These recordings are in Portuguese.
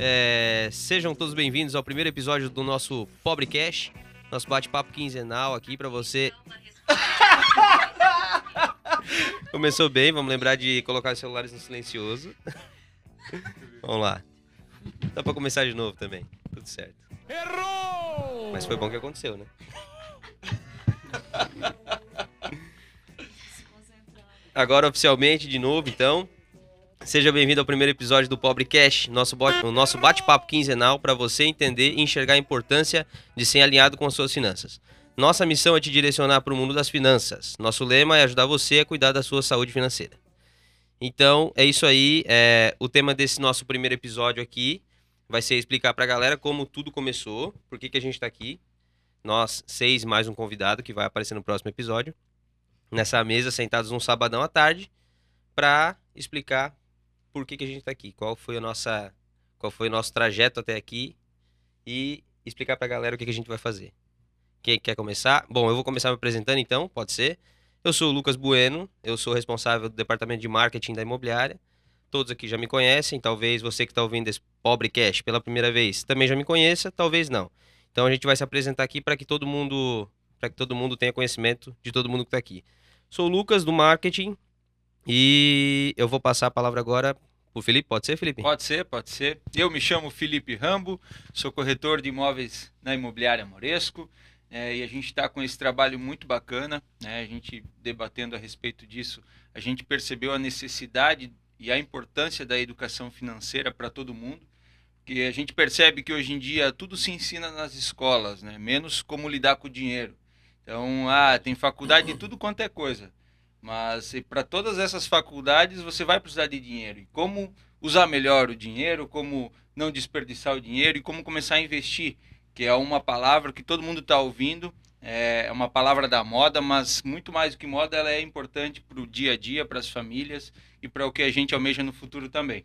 É, sejam todos bem-vindos ao primeiro episódio do nosso Pobre Cash, nosso bate-papo quinzenal aqui para você. Começou bem, vamos lembrar de colocar os celulares no silencioso. vamos lá. Dá para começar de novo também, tudo certo. Errou! Mas foi bom que aconteceu, né? Agora oficialmente de novo, então. Seja bem-vindo ao primeiro episódio do Pobre Cash, nosso o nosso bate-papo quinzenal para você entender e enxergar a importância de ser alinhado com as suas finanças. Nossa missão é te direcionar para o mundo das finanças. Nosso lema é ajudar você a cuidar da sua saúde financeira. Então, é isso aí. É, o tema desse nosso primeiro episódio aqui vai ser explicar para a galera como tudo começou, por que, que a gente está aqui. Nós, seis mais um convidado que vai aparecer no próximo episódio. Nessa mesa, sentados um sabadão à tarde, para explicar por que, que a gente está aqui, qual foi a nossa, qual foi o nosso trajeto até aqui e explicar para a galera o que, que a gente vai fazer. Quem quer começar? Bom, eu vou começar me apresentando então, pode ser. Eu sou o Lucas Bueno, eu sou responsável do departamento de marketing da imobiliária. Todos aqui já me conhecem, talvez você que está ouvindo esse pobre cash pela primeira vez também já me conheça, talvez não. Então a gente vai se apresentar aqui para que todo mundo, para que todo mundo tenha conhecimento de todo mundo que está aqui. Sou o Lucas do marketing e eu vou passar a palavra agora o Felipe, pode ser, Felipe? Pode ser, pode ser. Eu me chamo Felipe Rambo, sou corretor de imóveis na Imobiliária Moresco. É, e a gente está com esse trabalho muito bacana, né? a gente debatendo a respeito disso, a gente percebeu a necessidade e a importância da educação financeira para todo mundo, que a gente percebe que hoje em dia tudo se ensina nas escolas, né? menos como lidar com o dinheiro. Então, ah, tem faculdade de tudo quanto é coisa. Mas para todas essas faculdades você vai precisar de dinheiro. E como usar melhor o dinheiro, como não desperdiçar o dinheiro e como começar a investir, que é uma palavra que todo mundo está ouvindo, é uma palavra da moda, mas muito mais do que moda, ela é importante para o dia a dia, para as famílias e para o que a gente almeja no futuro também.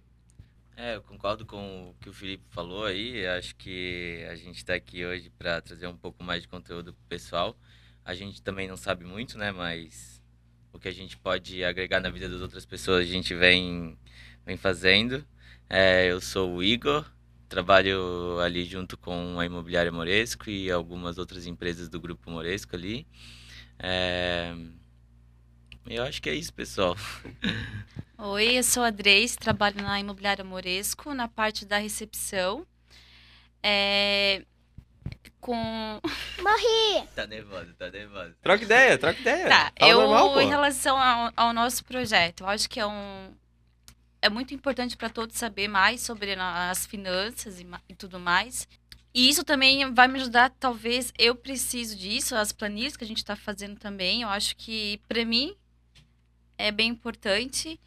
É, eu concordo com o que o Felipe falou aí. Acho que a gente está aqui hoje para trazer um pouco mais de conteúdo pessoal. A gente também não sabe muito, né? Mas o que a gente pode agregar na vida das outras pessoas, a gente vem, vem fazendo. É, eu sou o Igor, trabalho ali junto com a Imobiliária Moresco e algumas outras empresas do Grupo Moresco ali. É, eu acho que é isso, pessoal. Oi, eu sou a Dreis, trabalho na Imobiliária Moresco, na parte da recepção. É, com. Morri! Tá nervosa, tá nervosa. Troca ideia, troca ideia. Tá, Fala eu, normal, em relação ao, ao, nosso projeto, eu acho que é um. É muito importante para todos saber mais sobre as finanças e, e tudo mais. E isso também vai me ajudar, talvez eu preciso disso, as planilhas que a gente está fazendo também. Eu acho que, para mim, é bem importante.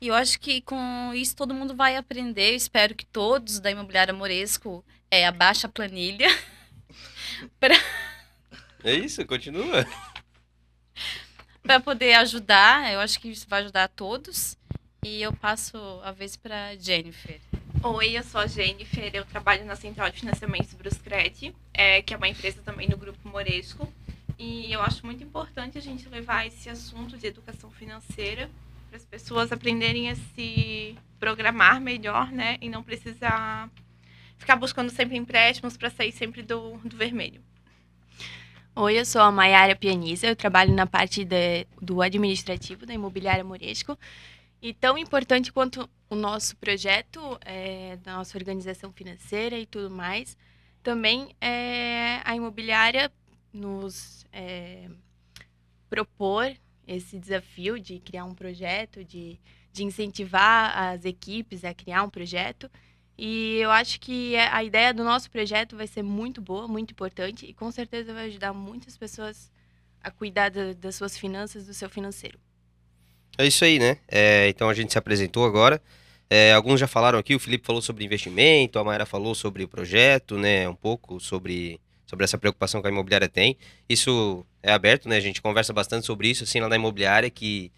E eu acho que com isso todo mundo vai aprender. Eu espero que todos da Imobiliária Moresco é, abaixem a planilha. pra... É isso, continua. para poder ajudar, eu acho que isso vai ajudar a todos. E eu passo a vez para Jennifer. Oi, eu sou a Jennifer, eu trabalho na Central de Financiamento Bruscred, é, que é uma empresa também do Grupo Moresco. E eu acho muito importante a gente levar esse assunto de educação financeira para as pessoas aprenderem a se programar melhor, né? E não precisar ficar buscando sempre empréstimos para sair sempre do, do vermelho. Oi, eu sou a Maiara Pianiza, eu trabalho na parte de, do administrativo da Imobiliária Moresco. E tão importante quanto o nosso projeto, é, da nossa organização financeira e tudo mais, também é a imobiliária nos é, propor esse desafio de criar um projeto, de, de incentivar as equipes a criar um projeto. E eu acho que é, a ideia do nosso projeto vai ser muito boa, muito importante e com certeza vai ajudar muitas pessoas a cuidar da, das suas finanças, do seu financeiro. É isso aí, né? É, então a gente se apresentou agora. É, alguns já falaram aqui, o Felipe falou sobre investimento, a Mayra falou sobre o projeto, né? Um pouco sobre, sobre essa preocupação que a imobiliária tem. Isso é aberto, né? A gente conversa bastante sobre isso, assim, lá na imobiliária, que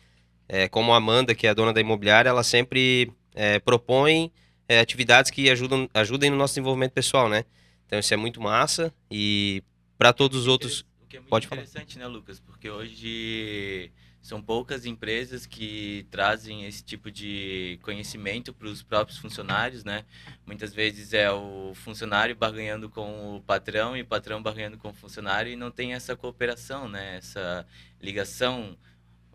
é, como a Amanda, que é a dona da imobiliária, ela sempre é, propõe é, atividades que ajudam, ajudem no nosso desenvolvimento pessoal, né? Então isso é muito massa e para todos os outros. O que é muito pode interessante, falar. né, Lucas? Porque hoje são poucas empresas que trazem esse tipo de conhecimento para os próprios funcionários, né? Muitas vezes é o funcionário barganhando com o patrão e o patrão barganhando com o funcionário e não tem essa cooperação, né? Essa ligação,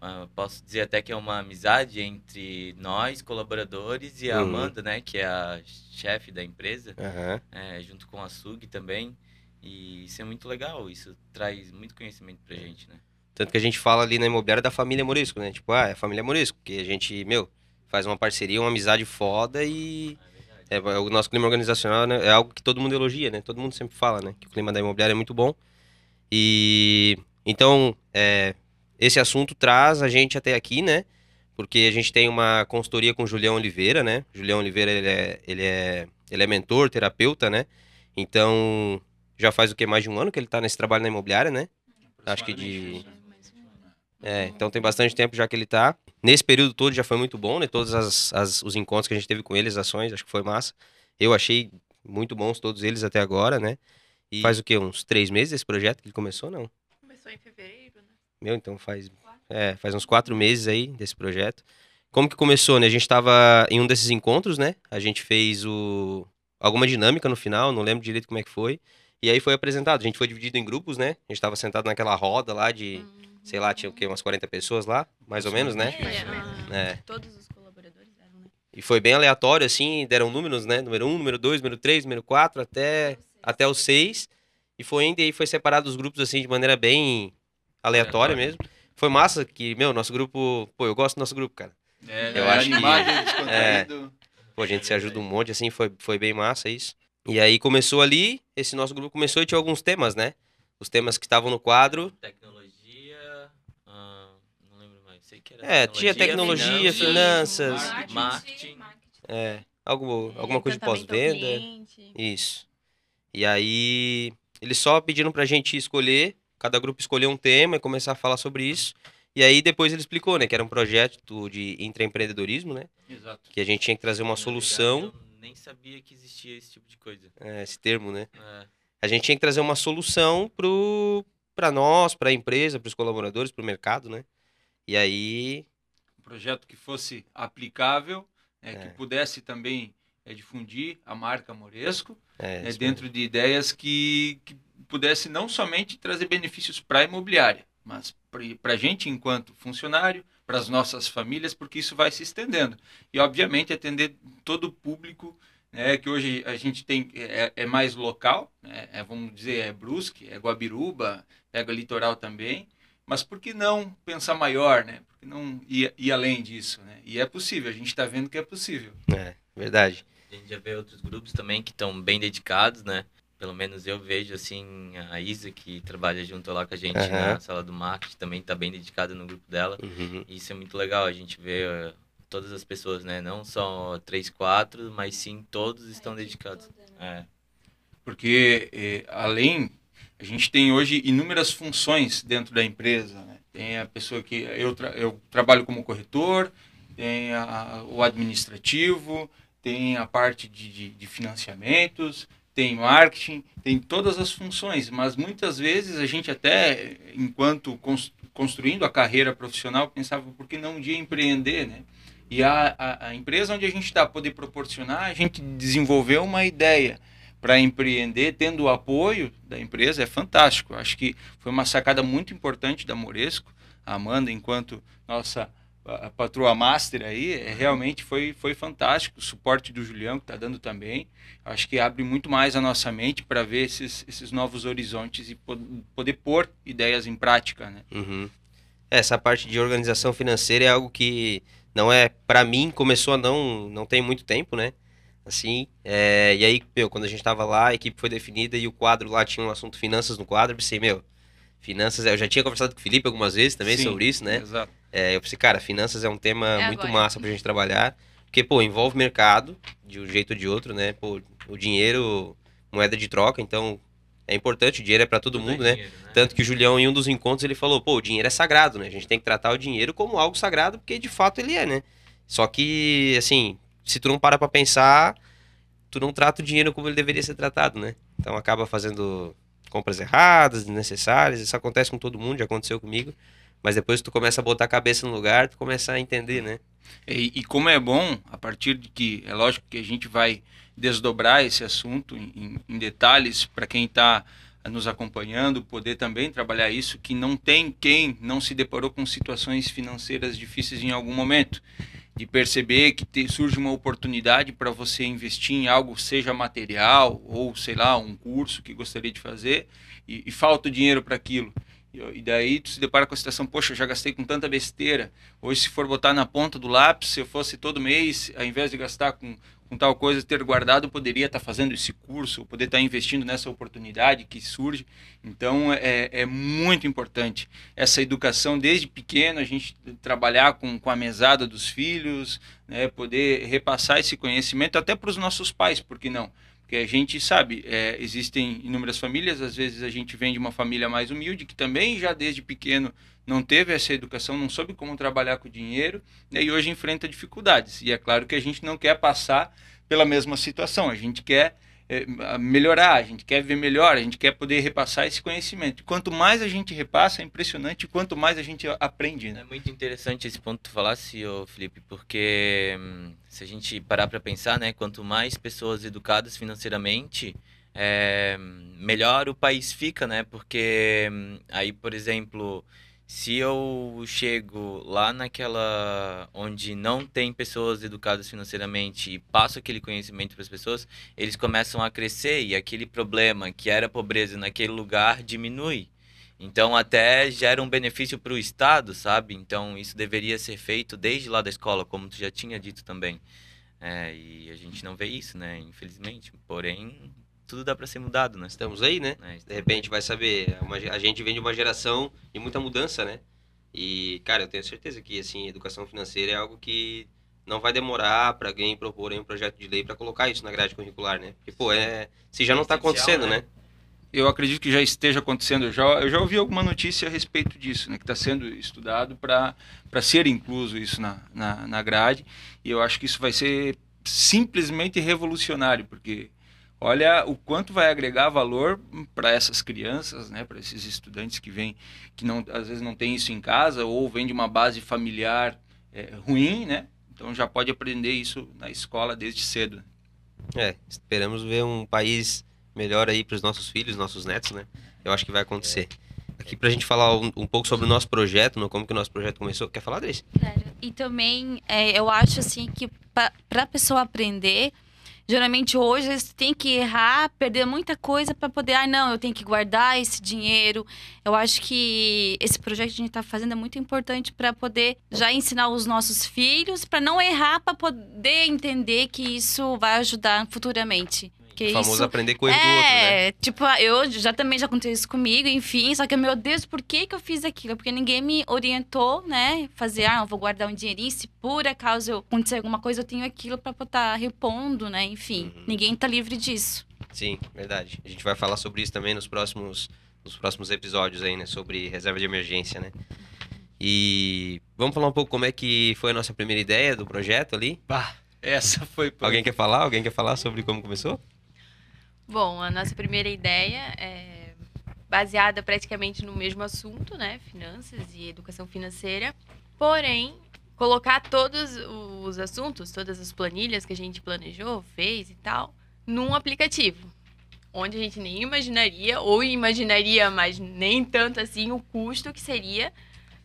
uh, posso dizer até que é uma amizade entre nós, colaboradores, e a Uhum. Amanda, né? Que é a chefe da empresa, Aham. é, junto com a Sug também. E isso é muito legal, isso traz muito conhecimento pra gente, né? Tanto que a gente fala ali na imobiliária da família Morisco, né? Tipo, ah, é a família Morisco, porque a gente, meu, faz uma parceria, uma amizade foda e é, o nosso clima organizacional né, é algo que todo mundo elogia, né? Todo mundo sempre fala, né? Que o clima da imobiliária é muito bom. E então, é, esse assunto traz a gente até aqui, né? Porque a gente tem uma consultoria com o Julião Oliveira, né? Julião Oliveira, ele é, ele é, ele é mentor, terapeuta, né? Então, já faz o que? Mais de um ano que ele tá nesse trabalho na imobiliária, né? Acho que de- É, então tem bastante tempo já que ele tá. Nesse período todo já foi muito bom, né? Todos as, as- os encontros que a gente teve com ele, as ações, acho que foi massa. Eu achei muito bons todos eles até agora, né? E faz o quê? Uns três meses esse projeto que ele começou, não? Começou em fevereiro? Meu, então faz, é, faz uns quatro meses aí desse projeto. Como que começou, né? A gente tava em um desses encontros, né? A gente fez o... alguma dinâmica no final, não lembro direito como é que foi. E aí foi apresentado. A gente foi dividido em grupos, né? A gente tava sentado naquela roda lá de, sei lá, tinha o quê? Umas 40 pessoas lá, mais ou menos, né? É, É. Todos os colaboradores eram, né? E foi bem aleatório, assim, deram números, né? Número 1, número 2, número 3, número 4, até, até o 6. E foi e aí foi separado os grupos, assim, de maneira bem aleatória Aleatória. mesmo. Foi massa que, meu, nosso grupo... Pô, eu gosto do nosso grupo, cara. É, Eu é acho que- animado e descontraído. Pô, a gente se ajuda um monte, assim, foi, foi bem massa isso. E aí começou ali, esse nosso grupo começou e tinha alguns temas, né? Os temas que estavam no quadro. Tecnologia. ah, não lembro mais. Sei que era. É, tinha tecnologia, finanças. marketing. marketing. É, algo, alguma coisa de pós-venda. Isso. E aí, eles só pediram pra gente escolher, cada grupo escolher um tema e começar a falar sobre isso. E aí depois ele explicou, né, que era um projeto de intraempreendedorismo, né? Exato. Que a gente tinha que trazer uma Na verdade, solução, Eu nem sabia que existia esse tipo de coisa. é, esse termo, né? É, A gente tinha que trazer uma solução pro para nós, para a empresa, para os colaboradores, para o mercado, né? E aí, Um projeto que fosse aplicável, né, que É. pudesse também é, difundir a marca Moresco, é, né, dentro de ideias que, que pudesse não somente trazer benefícios para a imobiliária, mas para a gente enquanto funcionário, para as nossas famílias, porque isso vai se estendendo. E, obviamente, atender todo o público, né, que hoje a gente tem é, é mais local, né, é, vamos dizer, é Brusque, é Guabiruba, pega litoral também, mas por que não pensar maior, né? Por que não ir, ir além disso, né? E é possível, a gente está vendo que é possível. é verdade. a gente já vê outros grupos também que estão bem dedicados, né? Pelo menos eu vejo, assim, a Isa, que trabalha junto lá com a gente Aham. na sala do marketing, também está bem dedicada no grupo dela. Uhum. E isso é muito legal, a gente vê eh, todas as pessoas, né? Não só três, quatro, mas sim todos estão dedicados. É. porque eh, além a gente tem hoje inúmeras funções dentro da empresa né? tem a pessoa que eu, tra- eu trabalho como corretor tem a- o administrativo tem a parte de, de, de financiamentos tem marketing tem todas as funções mas muitas vezes a gente até enquanto cons- construindo a carreira profissional pensava por que não um dia empreender né e a, a, a empresa onde a gente está poder proporcionar a gente desenvolver uma ideia para empreender, tendo o apoio da empresa, é fantástico. Acho que foi uma sacada muito importante da Moresco, a Amanda, enquanto nossa a, patroa master aí, é, realmente foi, foi fantástico. O suporte do Julião, que está dando também. Acho que abre muito mais a nossa mente para ver esses, esses novos horizontes e po- poder pôr ideias em prática. Né? Uhum. Essa parte de organização financeira é algo que não é, Pra mim, começou a não, não tem muito tempo, né? Assim, é, e aí, meu, quando a gente tava lá, a equipe foi definida e o quadro lá tinha um assunto finanças no quadro, eu pensei, meu, finanças, eu já tinha conversado com o Felipe algumas vezes também Sim, sobre isso, né? Exato. É, eu pensei, cara, finanças é um tema É muito agora. massa pra gente trabalhar, porque, pô, envolve mercado, de um jeito ou de outro, né? Pô, o dinheiro, moeda de troca, então é importante, o dinheiro é pra todo Tudo é mundo, né? dinheiro, Tanto que o Julião, em um dos encontros, ele falou, pô, o dinheiro é sagrado, né? A gente tem que tratar o dinheiro como algo sagrado, porque de fato ele é, né? Só que, assim, se tu não para pra pensar, tu não trata o dinheiro como ele deveria ser tratado, né? Então acaba fazendo compras erradas, desnecessárias, isso acontece com todo mundo, já aconteceu comigo. Mas depois tu começa a botar a cabeça no lugar, tu começa a entender, né? E, e como é bom, a partir de que, é lógico que a gente vai desdobrar esse assunto em, em detalhes para quem está nos acompanhando, poder também trabalhar isso, que não tem quem não se deparou com situações financeiras difíceis em algum momento. De perceber que te, surge uma oportunidade para você investir em algo, seja material ou, sei lá, um curso que gostaria de fazer, e, e falta o dinheiro para aquilo. E, daí tu se depara com a situação, poxa, já gastei com tanta besteira. Hoje, se for botar na ponta do lápis, se eu fosse todo mês, ao invés de gastar com com tal coisa ter guardado, poderia estar fazendo esse curso, poder estar investindo nessa oportunidade que surge. Então, é, é muito importante essa educação desde pequeno, a gente trabalhar com, com a mesada dos filhos, né, poder repassar esse conhecimento até para os nossos pais, por que não? Porque a gente sabe, é, existem inúmeras famílias, às vezes a gente vem de uma família mais humilde, que também já desde pequeno não teve essa educação, não soube como trabalhar com dinheiro, e hoje enfrenta dificuldades. E é claro que a gente não quer passar pela mesma situação, a gente quer é, melhorar, a gente quer ver melhor, a gente quer poder repassar esse conhecimento. Quanto mais a gente repassa, é impressionante quanto mais a gente aprende. Né? É muito interessante esse ponto que tu falasse, Felipe, porque hum, se a gente parar para pensar, né, quanto mais pessoas educadas financeiramente, é, melhor o país fica, né? Porque hum, aí, por exemplo, se eu chego lá naquela onde não tem pessoas educadas financeiramente e passo aquele conhecimento para as pessoas, eles começam a crescer e aquele problema que era pobreza naquele lugar diminui. Então até gera um benefício para o Estado, sabe? Então isso deveria ser feito desde lá da escola, como tu já tinha dito também. É, e a gente não vê isso, né? Infelizmente. Porém, tudo dá para ser mudado, né? Estamos aí, né? É, de repente vai saber, uma, a gente vem de uma geração de muita mudança, né? E, cara, eu tenho certeza que, assim, educação financeira é algo que não vai demorar para alguém propor um projeto de lei para colocar isso na grade curricular, né? Porque, pô, é, se já não está acontecendo, né? né? Eu acredito que já esteja acontecendo. Eu já, eu já ouvi alguma notícia a respeito disso, né? Que está sendo estudado para ser incluso isso na, na, na grade. E eu acho que isso vai ser simplesmente revolucionário, porque olha o quanto vai agregar valor para essas crianças, né, para esses estudantes que vêm, que não, às vezes não tem isso em casa ou vem de uma base familiar é, ruim, né? Então já pode aprender isso na escola desde cedo. É, esperamos ver um país melhor aí para os nossos filhos, nossos netos, né? Eu acho que vai acontecer. Aqui para a gente falar um, um, pouco sobre o nosso projeto, no, como que o nosso projeto começou. Quer falar, Adrice? Claro. E também é, eu acho assim que para a pessoa aprender, Geralmente hoje eles têm que errar, perder muita coisa para poder, ah, não, eu tenho que guardar esse dinheiro. Eu acho que esse projeto que a gente está fazendo é muito importante para poder já ensinar os nossos filhos, para não errar, para poder entender que isso vai ajudar futuramente. Que o famoso isso... aprender com o erro é, do outro, né? tipo, eu já também já aconteceu isso comigo, enfim. Só que, meu Deus, por que, que eu fiz aquilo? Porque ninguém me orientou, né? Fazer, ah, eu vou guardar um dinheirinho. Se por acaso eu acontecer alguma coisa, eu tenho aquilo pra estar repondo, né? Enfim, uhum. ninguém tá livre disso. Sim, verdade. A gente vai falar sobre isso também nos próximos, nos próximos episódios aí, né? Sobre reserva de emergência, né? E vamos falar um pouco como é que foi a nossa primeira ideia do projeto ali? Bah, essa foi... Alguém quer falar? Alguém quer falar sobre como começou? Bom, a nossa primeira ideia é baseada praticamente no mesmo assunto, né? Finanças e educação financeira. Porém, colocar todos os assuntos, todas as planilhas que a gente planejou, fez e tal, num aplicativo. Onde a gente nem imaginaria, ou imaginaria, mas nem tanto assim, o custo que seria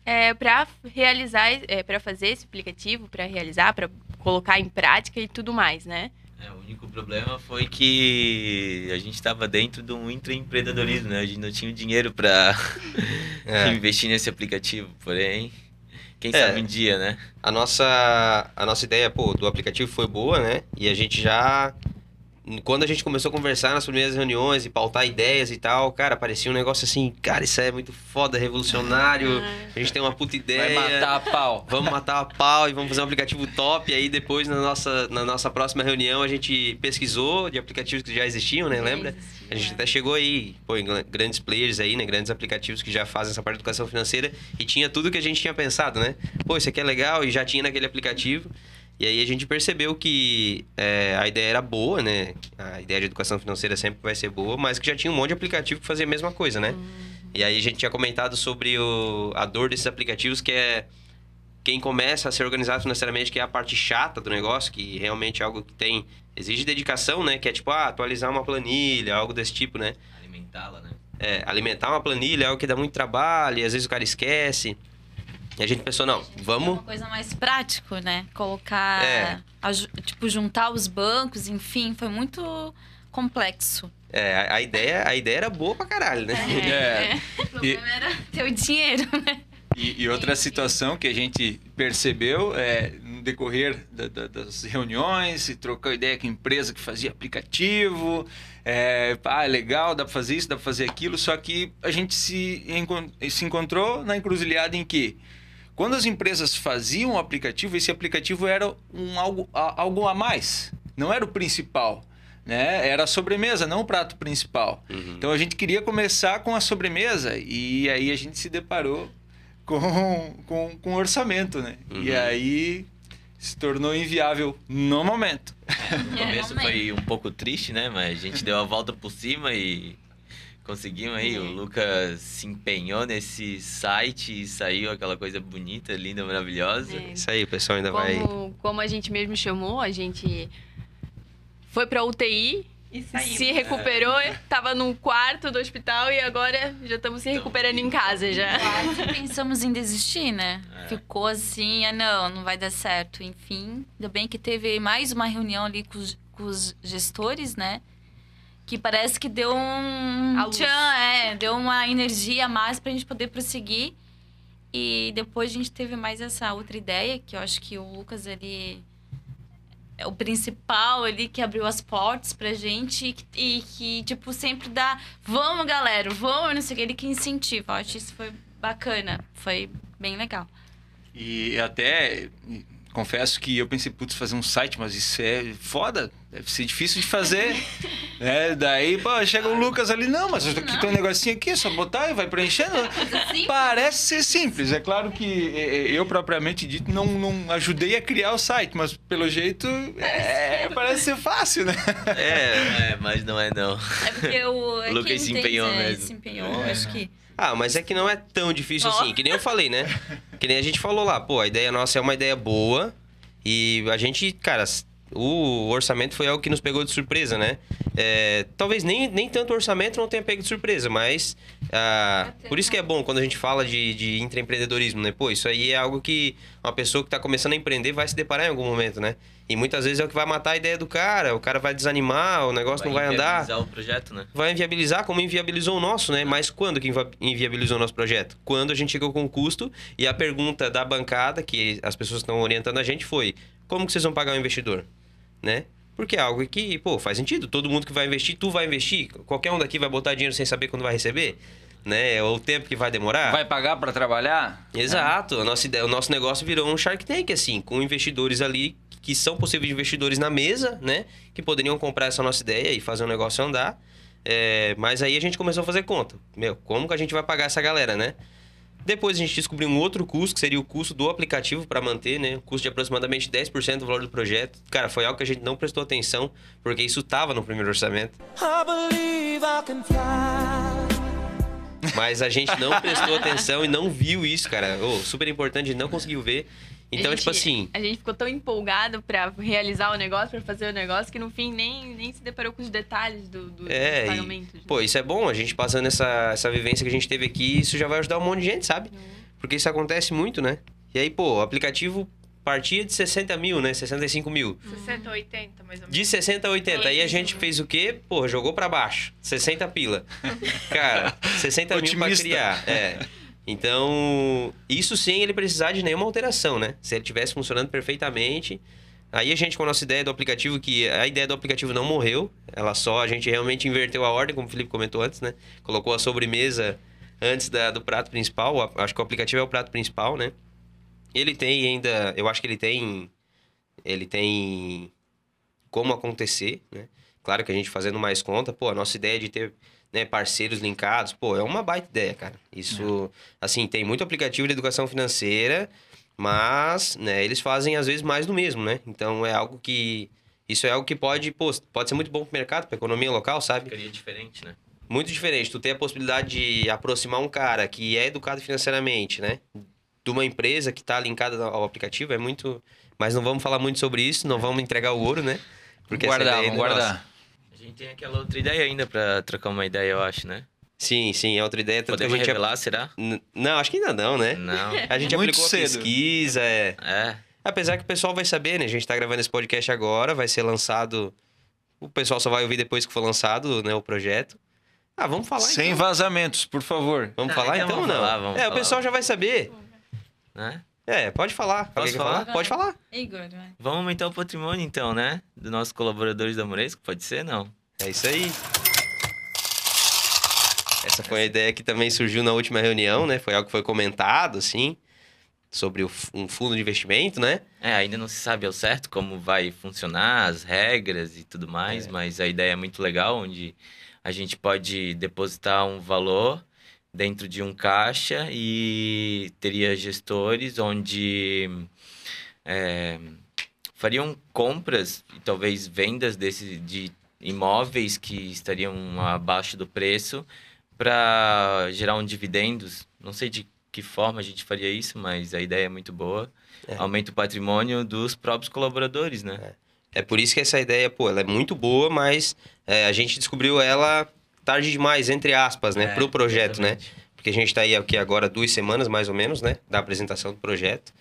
é, para realizar, é, para fazer esse aplicativo, para realizar, para colocar em prática e tudo mais, né? É, o único problema foi que a gente estava dentro de um intraempreendedorismo, né? A gente não tinha dinheiro para é. investir nesse aplicativo, porém, quem é. sabe um dia, né? A nossa, a nossa ideia pô, do aplicativo foi boa, né? E a gente já quando a gente começou a conversar nas primeiras reuniões e pautar ideias e tal, cara, parecia um negócio assim, cara, isso é muito foda, revolucionário. A gente tem uma puta ideia. Vai matar a pau. Vamos matar a pau e vamos fazer um aplicativo top. E aí depois, na nossa, na nossa próxima reunião, a gente pesquisou de aplicativos que já existiam, né? Lembra? A gente até chegou aí, pô, em grandes players aí, né? Grandes aplicativos que já fazem essa parte de educação financeira. E tinha tudo que a gente tinha pensado, né? Pô, isso aqui é legal e já tinha naquele aplicativo. E aí a gente percebeu que é, a ideia era boa, né? A ideia de educação financeira sempre vai ser boa, mas que já tinha um monte de aplicativo que fazia a mesma coisa, né? Uhum. E aí a gente tinha comentado sobre o, a dor desses aplicativos, que é quem começa a ser organizado financeiramente, que é a parte chata do negócio, que realmente é algo que tem exige dedicação, né? Que é tipo, ah, atualizar uma planilha, algo desse tipo, né? Alimentá-la, né? É, alimentar uma planilha é algo que dá muito trabalho, e às vezes o cara esquece. E a gente pensou, não, É vamos. uma coisa mais prático, né? Colocar. É. aju- tipo, juntar os bancos, enfim, foi muito complexo. É, a, a ideia, a ideia era boa pra caralho, né? É. O problema era ter o dinheiro, né? E, e outra situação que a gente percebeu é no decorrer da- da- das reuniões, se trocou ideia com a empresa que fazia aplicativo, é, ah, legal, dá para fazer isso, dá para fazer aquilo, só que a gente se, se encontrou na encruzilhada em que quando as empresas faziam o aplicativo, esse aplicativo era um algo, a- algo a mais, não era o principal. Né? Era a sobremesa, não o prato principal. Uhum. Então a gente queria começar com a sobremesa e aí a gente se deparou com, com, com orçamento, né? E Uhum. aí se tornou inviável no momento. No começo foi um pouco triste, né? Mas a gente deu a volta por cima e conseguimos aí. O Lucas se empenhou nesse site e saiu aquela coisa bonita, linda, maravilhosa. É. Isso aí, o pessoal ainda vai. Como, como a gente mesmo chamou, a gente foi pra UTI, E se recuperou, tava no quarto do hospital e agora já estamos se recuperando em casa já. Quase pensamos em desistir, né? É. Ficou assim, ah, não, não vai dar certo. Enfim, ainda bem que teve mais uma reunião ali com os, com os gestores, né? Que parece que deu um. Tchan, é, deu uma energia a mais pra gente poder prosseguir. E depois a gente teve mais essa outra ideia, que eu acho que o Lucas, ele é o principal ali que abriu as portas pra gente e que, e que, tipo, sempre dá, vamos galera, vamos, não sei o que, ele que incentiva. Eu acho isso foi bacana, foi bem legal. E até confesso que eu pensei, putz, fazer um site, mas isso é foda, deve ser difícil de fazer. né? Daí, pô, chega o Lucas ali, não, mas aqui tem um negocinho aqui, é só botar e vai preenchendo. Assim, Parece ser simples. É claro que eh, eu, propriamente dito, não, não ajudei a criar o site, mas pelo jeito é, parece ser fácil, né? É. É, mas não é não. é porque o. é Lucas se empenhou é, mesmo. Se empenhou, acho que. Ah, mas é que não é tão difícil Ó. assim, que nem eu falei, né? Que nem a gente falou lá, pô, a ideia nossa é uma ideia boa e a gente, cara, o orçamento foi algo que nos pegou de surpresa, né? É, talvez nem, nem tanto o orçamento não tenha pego de surpresa, mas ah, por isso que é bom quando a gente fala de, de intraempreendedorismo, né? Pô, isso aí é algo que uma pessoa que tá começando a empreender vai se deparar em algum momento, né? E muitas vezes é o que vai matar a ideia do cara, o cara vai desanimar, o negócio não vai andar inviabilizar o projeto, né? vai inviabilizar como inviabilizou o nosso, né? Mas quando que inviabilizou o nosso projeto? Quando a gente chegou com o custo e a pergunta da bancada, que as pessoas estão orientando a gente, foi: como que vocês vão pagar o investidor? Né? Porque é algo que, pô, faz sentido. Todo mundo que vai investir, tu vai investir. Qualquer um daqui vai botar dinheiro sem saber quando vai receber, né? Ou o tempo que vai demorar. Vai pagar para trabalhar? Exato. A nossa ideia, o nosso negócio virou um Shark Tank, assim, com investidores ali que são possíveis investidores na mesa, né? Que poderiam comprar essa nossa ideia e fazer o negócio andar. É, mas aí a gente começou a fazer conta. Meu, como que a gente vai pagar essa galera, né? Depois a gente descobriu um outro custo, que seria o custo do aplicativo para manter, né? Um custo de aproximadamente 10% do valor do projeto. Cara, foi algo que a gente não prestou atenção, porque isso estava no primeiro orçamento. I I. Mas a gente não prestou atenção e não viu isso, cara. Ô, super importante, a gente não conseguiu ver. Então, A gente- tipo assim, A gente ficou tão empolgado pra realizar o negócio, pra fazer o negócio, que no fim nem, nem se deparou com os detalhes do, do, É, dos e, pagamentos. né? pô, isso é bom, a gente passando essa, essa vivência que a gente teve aqui, isso já vai ajudar um monte de gente, sabe? Porque isso acontece muito, né? E aí, pô, o aplicativo partia de 60 mil, né? 65 mil. 60, 80, mais ou menos. De 60 a 80. Aí a gente fez o quê? Pô, jogou pra baixo. 60 pila. Cara, 60 mil pra criar. É. Então, isso sem ele precisar de nenhuma alteração, né? Se ele tivesse funcionando perfeitamente. Aí a gente, com a nossa ideia do aplicativo, que a ideia do aplicativo não morreu, ela só, a gente realmente inverteu a ordem, como o Felipe comentou antes, né? Colocou a sobremesa antes da, do prato principal. Acho que o aplicativo é o prato principal, né? Ele tem ainda, eu acho que ele tem, ele tem como acontecer, né? Claro que a gente fazendo mais conta, pô, a nossa ideia de ter né, parceiros linkados, pô, é uma baita ideia, cara. Isso, assim, tem muito aplicativo de educação financeira, mas, né, eles fazem às vezes mais do mesmo, né? Então é algo que isso é algo que pode, pô, pode ser muito bom pro mercado, pra economia local, sabe? Ficaria diferente, né? muito diferente. Tu tem a possibilidade de aproximar um cara que é educado financeiramente, né? De uma empresa que tá linkada ao aplicativo, é muito. Mas não vamos falar muito sobre isso, não vamos entregar o ouro, né? Porque guardar, vamos é nossa. guardar. A gente tem aquela outra ideia ainda pra trocar uma ideia, eu acho, né? Sim, sim, é outra ideia. Tanto que a Podemos gente. revelar, será? N- Não, acho que ainda não, né? Não. A gente Muito aplicou a cedo. pesquisa, é. É. Apesar que o pessoal vai saber, né? A gente tá gravando esse podcast agora, vai ser lançado. O pessoal só vai ouvir depois que for lançado, né, o projeto. Ah, vamos falar Sem então. vazamentos, por favor. Vamos Ah, falar então então ou vamos não? falar, vamos é, o falar. pessoal já vai saber. Né? É, pode falar. Posso quer falar? Pode falar. Igor, vai. Vamos aumentar o patrimônio, então, né? Dos nossos colaboradores da Moresco, pode ser? Não. É isso aí. Essa foi a ideia que também surgiu na última reunião, né? Foi algo que foi comentado, assim, sobre um fundo de investimento, né? É, ainda não se sabe ao certo como vai funcionar, as regras e tudo mais, É. mas a ideia é muito legal, onde a gente pode depositar um valor dentro de um caixa e teria gestores onde é, fariam compras e talvez vendas desse, de imóveis que estariam abaixo do preço para gerar um dividendos. Não sei de que forma a gente faria isso, mas a ideia é muito boa. É. Aumenta o patrimônio dos próprios colaboradores, né? É por isso que essa ideia, pô, ela é muito boa, mas é, a gente descobriu ela tarde demais, entre aspas, né? É, pro projeto, né? exatamente. Porque a gente tá aí aqui agora duas semanas, mais ou menos, né? Da apresentação do projeto.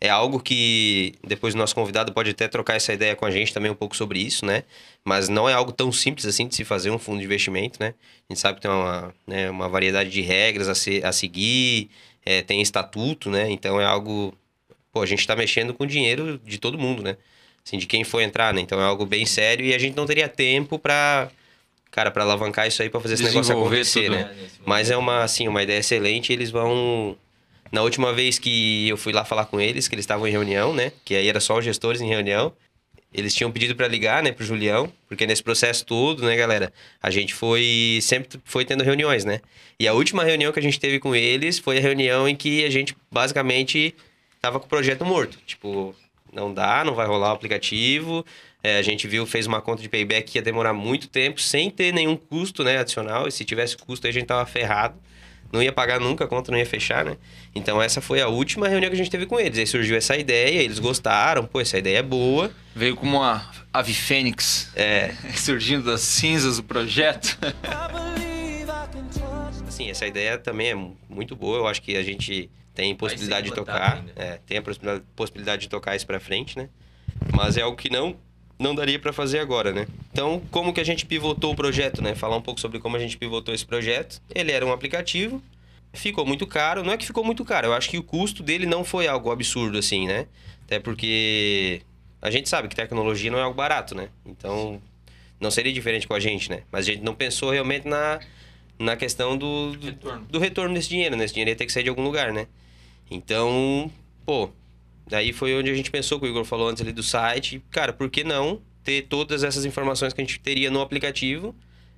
É algo que depois o nosso convidado pode até trocar essa ideia com a gente também um pouco sobre isso, né? Mas não é algo tão simples assim de se fazer um fundo de investimento, né? A gente sabe que tem uma, né, uma variedade de regras a, se, a seguir, é, tem estatuto, né? Então é algo... Pô, a gente tá mexendo com o dinheiro de todo mundo, né? Assim, de quem for entrar, né? Então é algo bem sério e a gente não teria tempo pra... Cara, pra alavancar isso aí, pra fazer esse negócio acontecer, tudo. né? Mas é uma, assim, uma ideia excelente. Eles vão. Na última vez que eu fui lá falar com eles, que eles estavam em reunião, né? Que aí era só os gestores em reunião. Eles tinham pedido para ligar, né, pro Julião, porque nesse processo todo, né, galera, a gente foi sempre foi tendo reuniões, né? E a última reunião que a gente teve com eles foi a reunião em que a gente basicamente tava com o projeto morto. Tipo, não dá, não vai rolar o aplicativo. É, a gente viu, fez uma conta de payback que ia demorar muito tempo, sem ter nenhum custo né, adicional. E se tivesse custo, aí a gente tava ferrado. Não ia pagar nunca, a conta não ia fechar, né? Então essa foi a última reunião que a gente teve com eles. Aí surgiu essa ideia, eles gostaram, pô, essa ideia é boa. Veio como uma ave fênix É, surgindo das cinzas do projeto. Assim, essa ideia também é mu- muito boa. Eu acho que a gente tem possibilidade de tocar. ainda. É, tem a possibilidade, possibilidade de tocar isso pra frente, né? Mas é algo que não não daria pra fazer agora, né? Então, como que a gente pivotou o projeto, né? Falar um pouco sobre como a gente pivotou esse projeto. Ele era um aplicativo, ficou muito caro. Não é que ficou muito caro, eu acho que o custo dele não foi algo absurdo assim, né? Até porque a gente sabe que tecnologia não é algo barato, né? Então, não seria diferente com a gente, né? Mas a gente não pensou realmente na, na questão do, do, Retorno. do retorno desse dinheiro, né? Esse dinheiro ia ter que sair de algum lugar, né? Então, pô, daí foi onde a gente pensou, que o Igor falou antes ali do site. Cara, por que não ter todas essas informações que a gente teria no aplicativo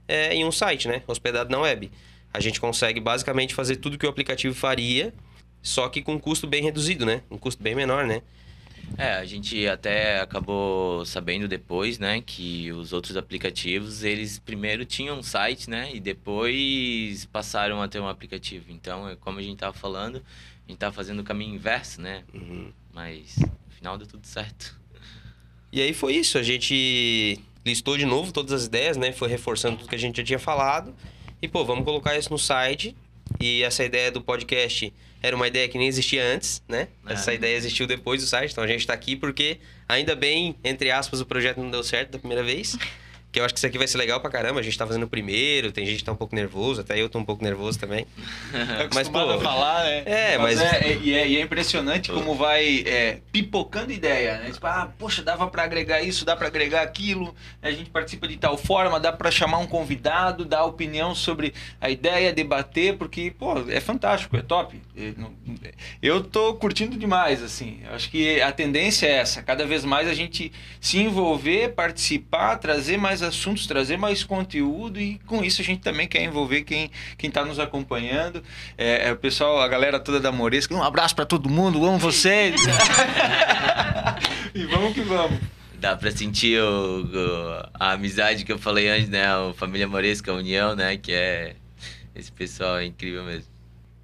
é, em um site, né? Hospedado na web. A gente consegue basicamente fazer tudo que o aplicativo faria, só que com um custo bem reduzido, né? Um custo bem menor, né? É, a gente até acabou sabendo depois, né, que os outros aplicativos, eles primeiro tinham um site, né, e depois passaram a ter um aplicativo. Então, é como a gente tava falando, a gente tava fazendo o caminho inverso, né, Uhum. Mas no final deu tudo certo. E aí foi isso, a gente listou de novo todas as ideias, né? Foi reforçando tudo que a gente já tinha falado. E, pô, vamos colocar isso no site. E essa ideia do podcast era uma ideia que nem existia antes, né? É. Essa ideia existiu depois do site, então a gente tá aqui porque, ainda bem, entre aspas, o projeto não deu certo da primeira vez. Que eu acho que isso aqui vai ser legal pra caramba. A gente tá fazendo o primeiro, tem gente que tá um pouco nervoso, até eu tô um pouco nervoso também. Tá Mas, pô, a falar, né? é, mas- é, é- e, é, é impressionante como vai é, pipocando ideia, né? Tipo, ah, poxa, dava pra agregar isso, dá pra agregar aquilo, a gente participa de tal forma, dá pra chamar um convidado, dar opinião sobre a ideia, debater, porque, pô, é fantástico, é top. Eu tô curtindo demais, assim. Eu acho que a tendência é essa, cada vez mais a gente se envolver, participar, trazer mais assuntos, trazer mais conteúdo e com isso a gente também quer envolver quem quem está nos acompanhando. É, é o pessoal, a galera toda da Moresca. Um abraço para todo mundo, amo vocês. e vamos que vamos. Dá pra sentir o, o- a amizade que eu falei antes, né? A família Moresca, a união, né? Que é. Esse pessoal é incrível mesmo.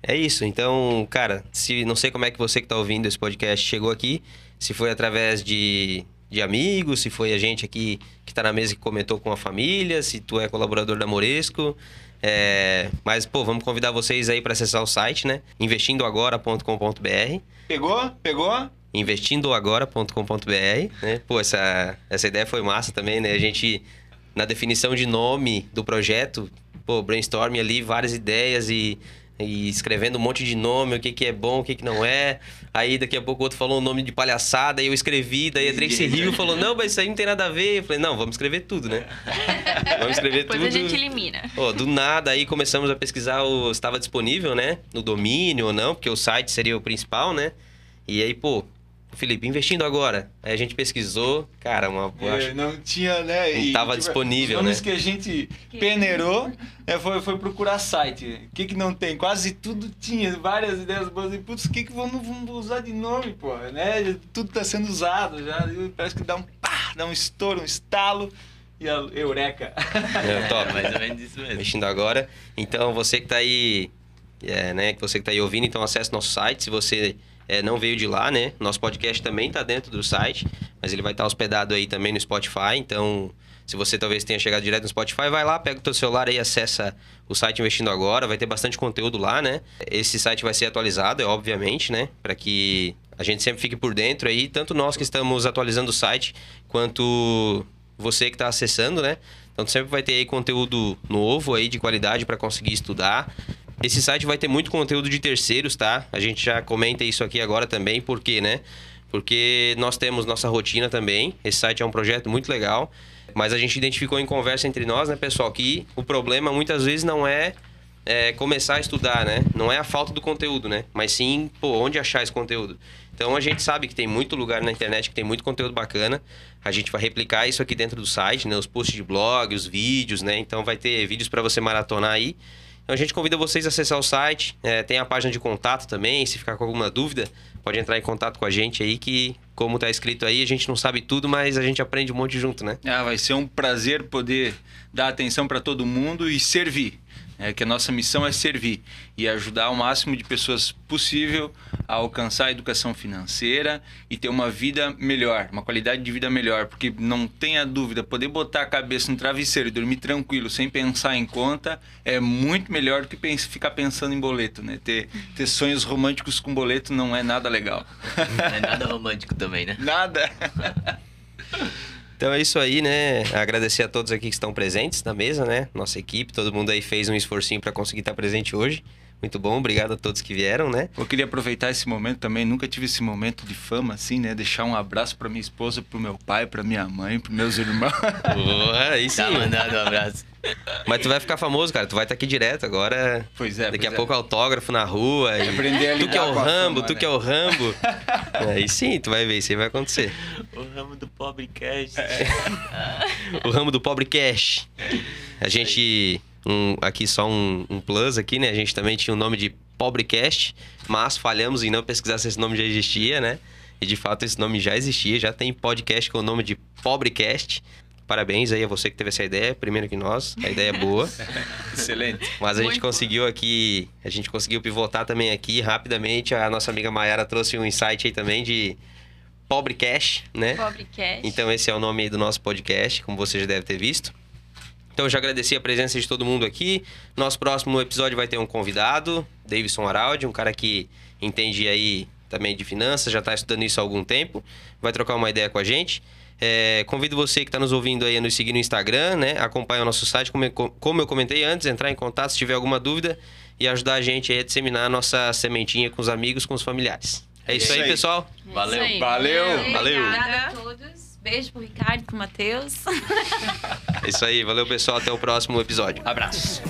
É isso. Então, cara, se não sei como é que você que tá ouvindo esse podcast chegou aqui, se foi através de, de amigos, se foi a gente aqui que tá na mesa que comentou com a família, se tu é colaborador da Moresco. É, mas, pô, vamos convidar vocês aí para acessar o site, né? investindoagora.com.br Pegou? Pegou? investindoagora.com.br, né? Pô, essa, essa ideia foi massa também, né? A gente, na definição de nome do projeto, pô, brainstorming ali, várias ideias e, e escrevendo um monte de nome, o que que é bom, o que que não é. Aí daqui a pouco o outro falou um nome de palhaçada, aí eu escrevi, daí a Tracy riu e falou, não, mas isso aí não tem nada a ver. Eu falei, não, vamos escrever tudo, né? Vamos escrever Depois tudo. a gente elimina. Pô, do nada aí começamos a pesquisar o se estava disponível, né? No domínio ou não, porque o site seria o principal, né? E aí, pô, Felipe, investindo agora. Aí a gente pesquisou, cara, uma. eu acho- É, não tinha, né? Não tava disponível, os nomes né? que a gente peneirou é, foi, foi procurar site. O que que não tem? Quase tudo tinha, várias ideias boas. E, putz, o que que vamos, vamos usar de nome, pô? Né? Tudo tá sendo usado já. Parece que dá um pá, dá um estouro, um estalo. E a eureka. É, top. mais ou menos isso mesmo. Investindo agora. Então, você que tá aí, é, né? Que você que tá aí ouvindo, então acesse nosso site. Se você é, não veio de lá, né? Nosso podcast também tá dentro do site, mas ele vai estar hospedado aí também no Spotify. Então, se você talvez tenha chegado direto no Spotify, vai lá, pega o teu celular aí, acessa o site Investindo Agora. Vai ter bastante conteúdo lá, né? Esse site vai ser atualizado, é obviamente, né? Para que a gente sempre fique por dentro aí, tanto nós que estamos atualizando o site, quanto você que está acessando, né? Então sempre vai ter aí conteúdo novo aí de qualidade para conseguir estudar. Esse site vai ter muito conteúdo de terceiros, tá? A gente já comenta isso aqui agora também, por quê, né? Porque nós temos nossa rotina também. Esse site é um projeto muito legal, mas a gente identificou em conversa entre nós, né, pessoal, que o problema muitas vezes não é, é, começar a estudar, né? Não é a falta do conteúdo, né? Mas sim, pô, onde achar esse conteúdo. Então a gente sabe que tem muito lugar na internet que tem muito conteúdo bacana. A gente vai replicar isso aqui dentro do site, né? Os posts de blog, os vídeos, né? Então vai ter vídeos para você maratonar aí. Então a gente convida vocês a acessar o site. É, tem a página de contato também. Se ficar com alguma dúvida, pode entrar em contato com a gente aí, que, como tá escrito aí, a gente não sabe tudo, mas a gente aprende um monte junto, né? Ah, vai ser um prazer poder dar atenção para todo mundo e servir. É que a nossa missão é servir e ajudar o máximo de pessoas possível a alcançar a educação financeira e ter uma vida melhor, uma qualidade de vida melhor, porque não tenha dúvida, poder botar a cabeça no travesseiro e dormir tranquilo, sem pensar em conta, é muito melhor do que ficar pensando em boleto, né? Ter, ter sonhos românticos com boleto não é nada legal. Não é nada romântico também, né? nada. Então é isso aí, né? Agradecer a todos aqui que estão presentes na mesa, né? Nossa equipe, todo mundo aí fez um esforcinho para conseguir estar presente hoje. Muito bom, obrigado a todos que vieram, né? Eu queria aproveitar esse momento também, nunca tive esse momento de fama assim, né? Deixar um abraço para minha esposa, pro meu pai, para minha mãe, pros meus irmãos. Boa, aí sim. Tá mandando um abraço. Mas tu vai ficar famoso, cara. Tu vai estar aqui direto agora. Pois é, Daqui pois a é. pouco autógrafo na rua. e- Aprender a Tu que é o Rambo, fama, tu né? que é o Rambo. Aí sim, tu vai ver, isso aí vai acontecer. O ramo do pobre cash. O ramo do pobre cash. A gente. Um- aqui só um, um plus aqui, né? A gente também tinha o nome de Pobrecast, mas falhamos em não pesquisar se esse nome já existia, né? E de fato esse nome já existia, já tem podcast com o nome de Pobrecast. Parabéns aí a você que teve essa ideia, primeiro que nós. A ideia é boa. Excelente. Mas a gente Muito conseguiu aqui, a gente conseguiu pivotar também aqui rapidamente. A nossa amiga Mayara trouxe um insight aí também de Pobrecast, né? Pobre cash. Então esse é o nome aí do nosso podcast, como você já deve ter visto. Então eu já agradeci a presença de todo mundo aqui. Nosso próximo episódio vai ter um convidado, Davidson Araldi, um cara que entende aí também de finanças, já está estudando isso há algum tempo. Vai trocar uma ideia com a gente. É, convido você que está nos ouvindo aí a nos seguir no Instagram, né? Acompanhar o nosso site, como eu, como eu comentei antes, entrar em contato se tiver alguma dúvida e ajudar a gente aí a disseminar a nossa sementinha com os amigos, com os familiares. É isso, isso aí, aí. pessoal. Valeu. Isso aí. Valeu. Valeu. Obrigada a todos. Beijo pro Ricardo, pro Matheus. É isso aí. Valeu, pessoal. Até o próximo episódio. Abraço.